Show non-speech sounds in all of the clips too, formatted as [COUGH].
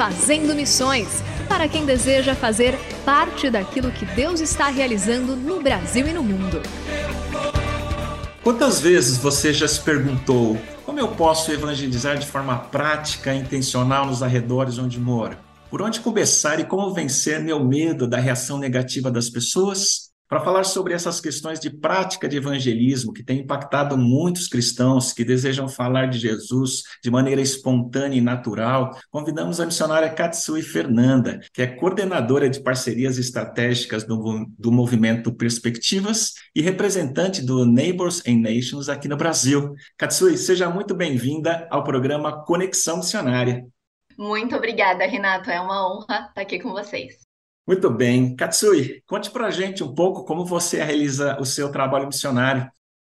Fazendo Missões para quem deseja fazer parte daquilo que Deus está realizando no Brasil e no mundo. Quantas vezes você já se perguntou como eu posso evangelizar de forma prática e intencional nos arredores onde moro? Por onde começar e como vencer meu medo da reação negativa das pessoas? Para falar sobre essas questões de prática de evangelismo que tem impactado muitos cristãos que desejam falar de Jesus de maneira espontânea e natural, convidamos a missionária Katsui Fernanda, que é coordenadora de parcerias estratégicas do, do movimento Perspectivas e representante do Neighbors and Nations aqui no Brasil. Katsui, seja muito bem-vinda ao programa Conexão Missionária. Muito obrigada, Renato. É uma honra estar aqui com vocês. Muito bem. Katsui, conte para a gente um pouco como você realiza o seu trabalho missionário.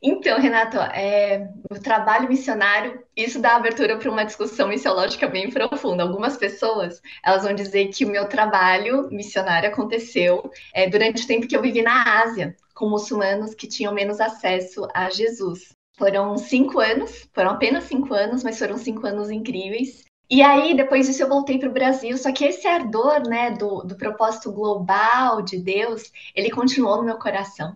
Então, Renato, é, o trabalho missionário, isso dá abertura para uma discussão missiológica bem profunda. Algumas pessoas, elas vão dizer que o meu trabalho missionário aconteceu é, durante o tempo que eu vivi na Ásia, com muçulmanos que tinham menos acesso a Jesus. Foram cinco anos, foram apenas cinco anos, mas foram cinco anos incríveis. E aí, depois disso, eu voltei para o Brasil. Só que esse ardor, né, do, do propósito global de Deus, ele continuou no meu coração.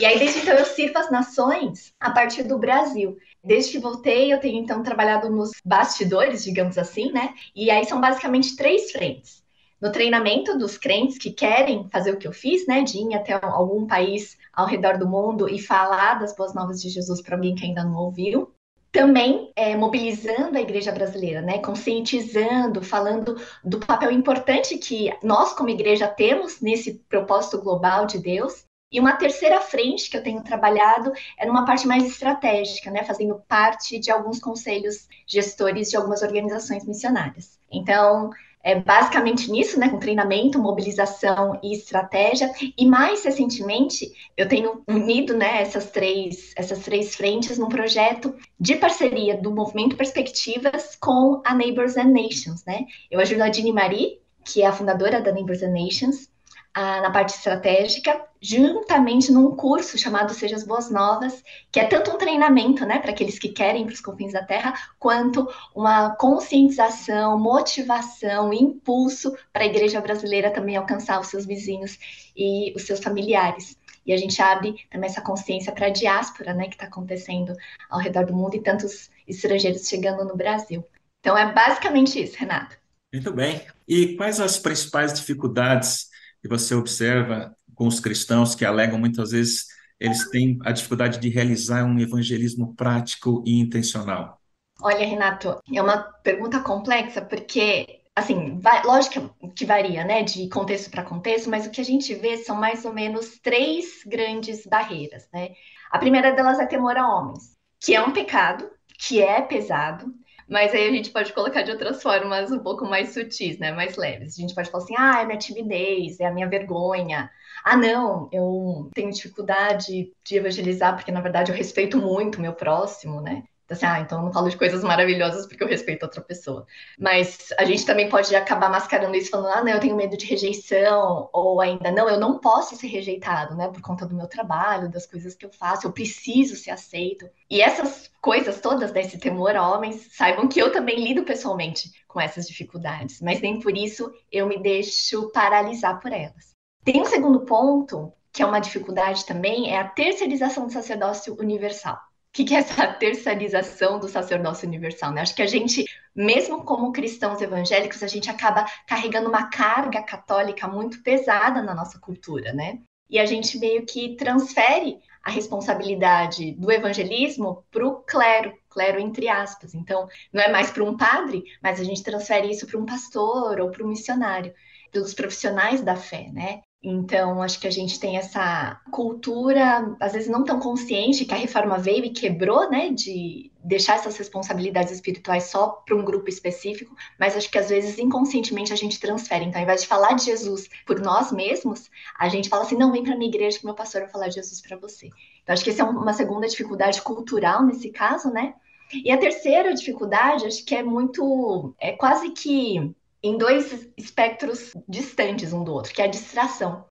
E aí, desde então, eu sirvo as nações a partir do Brasil. Desde que voltei, eu tenho então trabalhado nos bastidores, digamos assim, né? E aí são basicamente três frentes. No treinamento dos crentes que querem fazer o que eu fiz, né, de ir até algum país ao redor do mundo e falar das boas novas de Jesus para alguém que ainda não ouviu também é, mobilizando a igreja brasileira, né? conscientizando, falando do papel importante que nós, como igreja, temos nesse propósito global de Deus. E uma terceira frente que eu tenho trabalhado é numa parte mais estratégica, né? fazendo parte de alguns conselhos gestores de algumas organizações missionárias. Então, é basicamente nisso, né, com treinamento, mobilização e estratégia. E mais recentemente, eu tenho unido, né, essas três, essas três frentes num projeto de parceria do Movimento Perspectivas com a Neighbors and Nations, né? Eu ajudo a Dini Marie, que é a fundadora da Neighbors and Nations, na parte estratégica, juntamente num curso chamado Seja as Boas Novas, que é tanto um treinamento, né, para aqueles que querem para os confins da Terra, quanto uma conscientização, motivação, impulso para a igreja brasileira também alcançar os seus vizinhos e os seus familiares. E a gente abre também essa consciência para a diáspora, né, que está acontecendo ao redor do mundo e tantos estrangeiros chegando no Brasil. Então é basicamente isso, Renato. Muito bem. E quais as principais dificuldades que você observa com os cristãos que alegam muitas vezes eles têm a dificuldade de realizar um evangelismo prático e intencional? Olha, Renato, é uma pergunta complexa porque assim, vai, lógico que varia, né, de contexto para contexto, mas o que a gente vê são mais ou menos três grandes barreiras, né? A primeira delas é temor a homens, que é um pecado, que é pesado, mas aí a gente pode colocar de outras formas um pouco mais sutis, né? Mais leves. A gente pode falar assim, ah, é minha timidez, é a minha vergonha. Ah, não, eu tenho dificuldade de evangelizar, porque na verdade eu respeito muito o meu próximo, né? Assim, ah, então eu não falo de coisas maravilhosas porque eu respeito outra pessoa. Mas a gente também pode acabar mascarando isso falando, ah, não, eu tenho medo de rejeição, ou ainda, não, eu não posso ser rejeitado, né, por conta do meu trabalho, das coisas que eu faço, eu preciso ser aceito. E essas coisas todas desse temor a homens, saibam que eu também lido pessoalmente com essas dificuldades, mas nem por isso eu me deixo paralisar por elas. Tem um segundo ponto, que é uma dificuldade também, é a terceirização do sacerdócio universal. O que, é essa terceirização do sacerdócio universal? Né? Acho que a gente, mesmo como cristãos evangélicos, a gente acaba carregando uma carga católica muito pesada na nossa cultura, né? E a gente meio que transfere a responsabilidade do evangelismo para o clero, clero entre aspas. Então, não é mais para um padre, mas a gente transfere isso para um pastor ou para um missionário, pelos profissionais da fé, né? Então, acho que a gente tem essa cultura, às vezes não tão consciente, que a reforma veio e quebrou, né, de deixar essas responsabilidades espirituais só para um grupo específico, mas acho que às vezes inconscientemente a gente transfere. Então, ao invés de falar de Jesus por nós mesmos, a gente fala assim: não, vem para minha igreja que meu pastor vai falar de Jesus para você. Então, acho que essa é uma segunda dificuldade cultural nesse caso, né? E a terceira dificuldade, acho que é muito, é quase que em dois espectros distantes um do outro, que é a distração.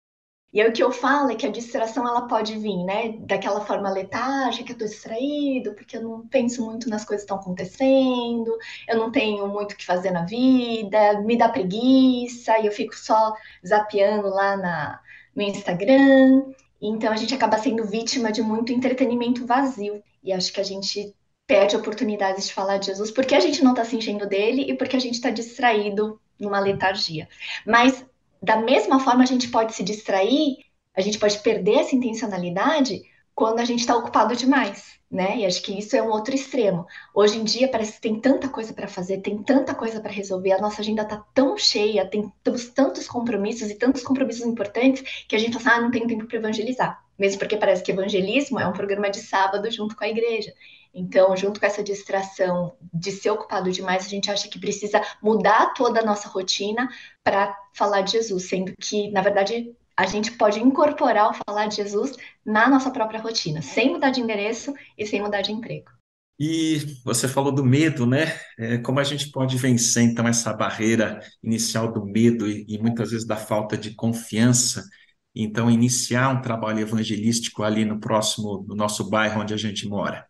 E aí o que eu falo é que a distração ela pode vir, né, daquela forma letárgica, que eu tô distraído, porque eu não penso muito nas coisas que estão acontecendo, eu não tenho muito o que fazer na vida, me dá preguiça, e eu fico só zapeando lá na, no Instagram. Então a gente acaba sendo vítima de muito entretenimento vazio. E acho que a gente perde oportunidades de falar de Jesus porque a gente não está se enchendo dele e porque a gente está distraído numa letargia. Mas, da mesma forma, a gente pode se distrair, a gente pode perder essa intencionalidade quando a gente está ocupado demais, né? E acho que isso é um outro extremo. Hoje em dia parece que tem tanta coisa para fazer, tem tanta coisa para resolver, a nossa agenda está tão cheia, tem temos tantos compromissos e tantos compromissos importantes que a gente fala, assim, ah, não tem tempo para evangelizar. Mesmo porque parece que evangelismo é um programa de sábado junto com a igreja. Então, junto com essa distração de ser ocupado demais, a gente acha que precisa mudar toda a nossa rotina para falar de Jesus, sendo que, na verdade, a gente pode incorporar o falar de Jesus na nossa própria rotina, sem mudar de endereço e sem mudar de emprego. E você falou do medo, né? É, como a gente pode vencer, então, essa barreira inicial do medo e, e muitas vezes da falta de confiança? Então, iniciar um trabalho evangelístico ali no próximo, no nosso bairro onde a gente mora.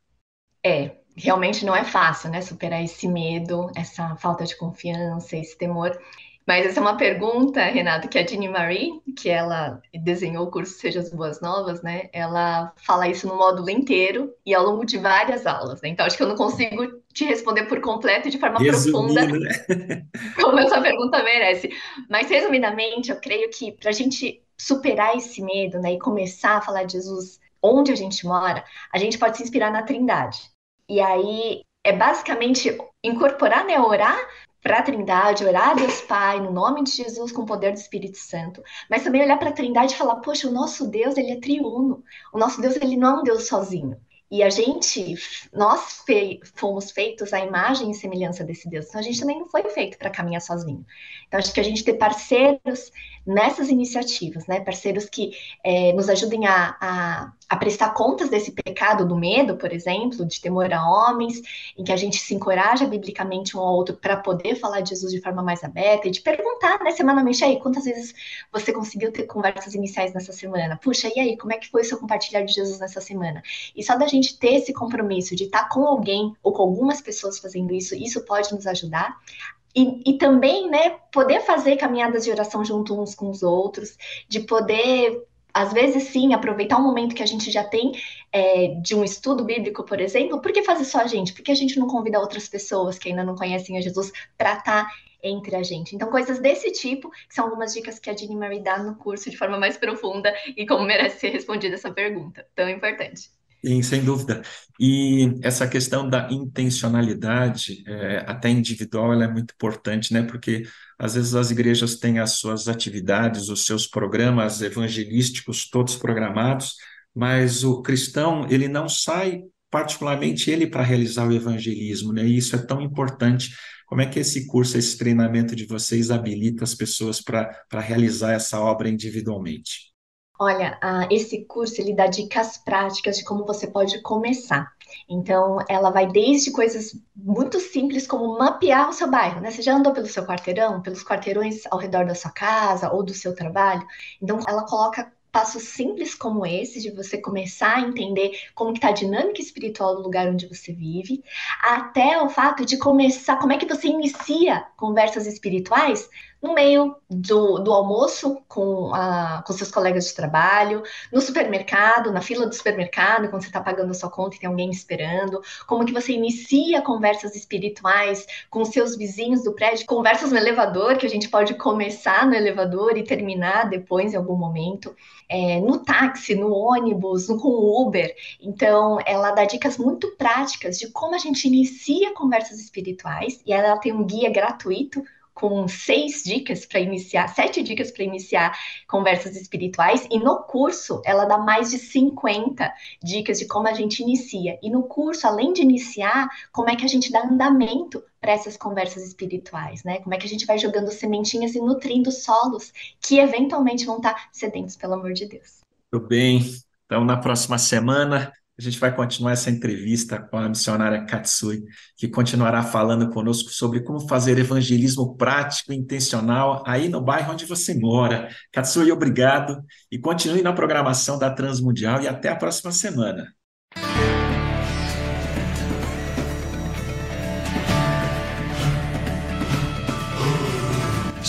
É, realmente não é fácil, né? Superar esse medo, essa falta de confiança, esse temor. Mas essa é uma pergunta, Renato, que a Jeannie Marie, que ela desenhou o curso Seja as Boas Novas, né? Ela fala isso no módulo inteiro e ao longo de várias aulas, né? Então acho que eu não consigo te responder por completo de forma Resumindo, profunda, né? [LAUGHS] como essa pergunta merece. Mas resumidamente, eu creio que para a gente superar esse medo, né, e começar a falar de Jesus onde a gente mora, a gente pode se inspirar na Trindade. E aí é basicamente incorporar, né, orar para a Trindade, orar a Deus Pai, no nome de Jesus, com o poder do Espírito Santo, mas também olhar para a Trindade e falar: poxa, o nosso Deus, ele é triuno. O nosso Deus, ele não é um Deus sozinho. E a gente, nós fomos feitos à imagem e semelhança desse Deus. Então a gente também não foi feito para caminhar sozinho. Então acho que a gente ter parceiros nessas iniciativas, né? Parceiros que é, nos ajudem a, a, a, prestar contas desse pecado do medo, por exemplo, de temor a homens, em que a gente se encoraja biblicamente um ao outro para poder falar de Jesus de forma mais aberta e de perguntar, né, semanalmente, aí, quantas vezes você conseguiu ter conversas iniciais nessa semana? Puxa, e aí, como é que foi o seu compartilhar de Jesus nessa semana? E só da gente ter esse compromisso de estar com alguém ou com algumas pessoas fazendo isso, isso pode nos ajudar e, e, também, né, poder fazer caminhadas de oração junto uns com os outros, de poder, às vezes sim, aproveitar um momento que a gente já tem é, de um estudo bíblico, por exemplo, por que fazer só a gente? Por que a gente não convida outras pessoas que ainda não conhecem a Jesus para estar entre a gente? Então, coisas desse tipo, que são algumas dicas que a Jeannie Marie dá no curso de forma mais profunda e como merece ser respondida essa pergunta tão importante. Sim, sem dúvida. E essa questão da intencionalidade, é, até individual, ela é muito importante, né? Porque às vezes as igrejas têm as suas atividades, os seus programas evangelísticos todos programados, mas o cristão, ele não sai particularmente ele para realizar o evangelismo, né? E isso é tão importante. Como é que esse curso, esse treinamento de vocês habilita as pessoas para realizar essa obra individualmente? Olha, esse curso ele dá dicas práticas de como você pode começar. Então, ela vai desde coisas muito simples como mapear o seu bairro, né? Você já andou pelo seu quarteirão, pelos quarteirões ao redor da sua casa ou do seu trabalho? Então, ela coloca passos simples como esse, de você começar a entender como está a dinâmica espiritual do lugar onde você vive, até o fato de começar, como é que você inicia conversas espirituais no meio do, do almoço com, a, com seus colegas de trabalho, no supermercado, na fila do supermercado, quando você está pagando a sua conta e tem alguém esperando, como que você inicia conversas espirituais com seus vizinhos do prédio, conversas no elevador, que a gente pode começar no elevador e terminar depois em algum momento, é, no táxi, no ônibus, no, com o Uber. Então, ela dá dicas muito práticas de como a gente inicia conversas espirituais, e ela tem um guia gratuito com seis dicas para iniciar, sete dicas para iniciar conversas espirituais, e no curso ela dá mais de 50 dicas de como a gente inicia. E no curso, além de iniciar, como é que a gente dá andamento para essas conversas espirituais, né? Como é que a gente vai jogando sementinhas e nutrindo solos que eventualmente vão estar sedentos pelo amor de Deus. Tudo bem. Então, na próxima semana, a gente vai continuar essa entrevista com a missionária Katsui, que continuará falando conosco sobre como fazer evangelismo prático e intencional aí no bairro onde você mora. Katsui, obrigado e continue na programação da Transmundial e até a próxima semana.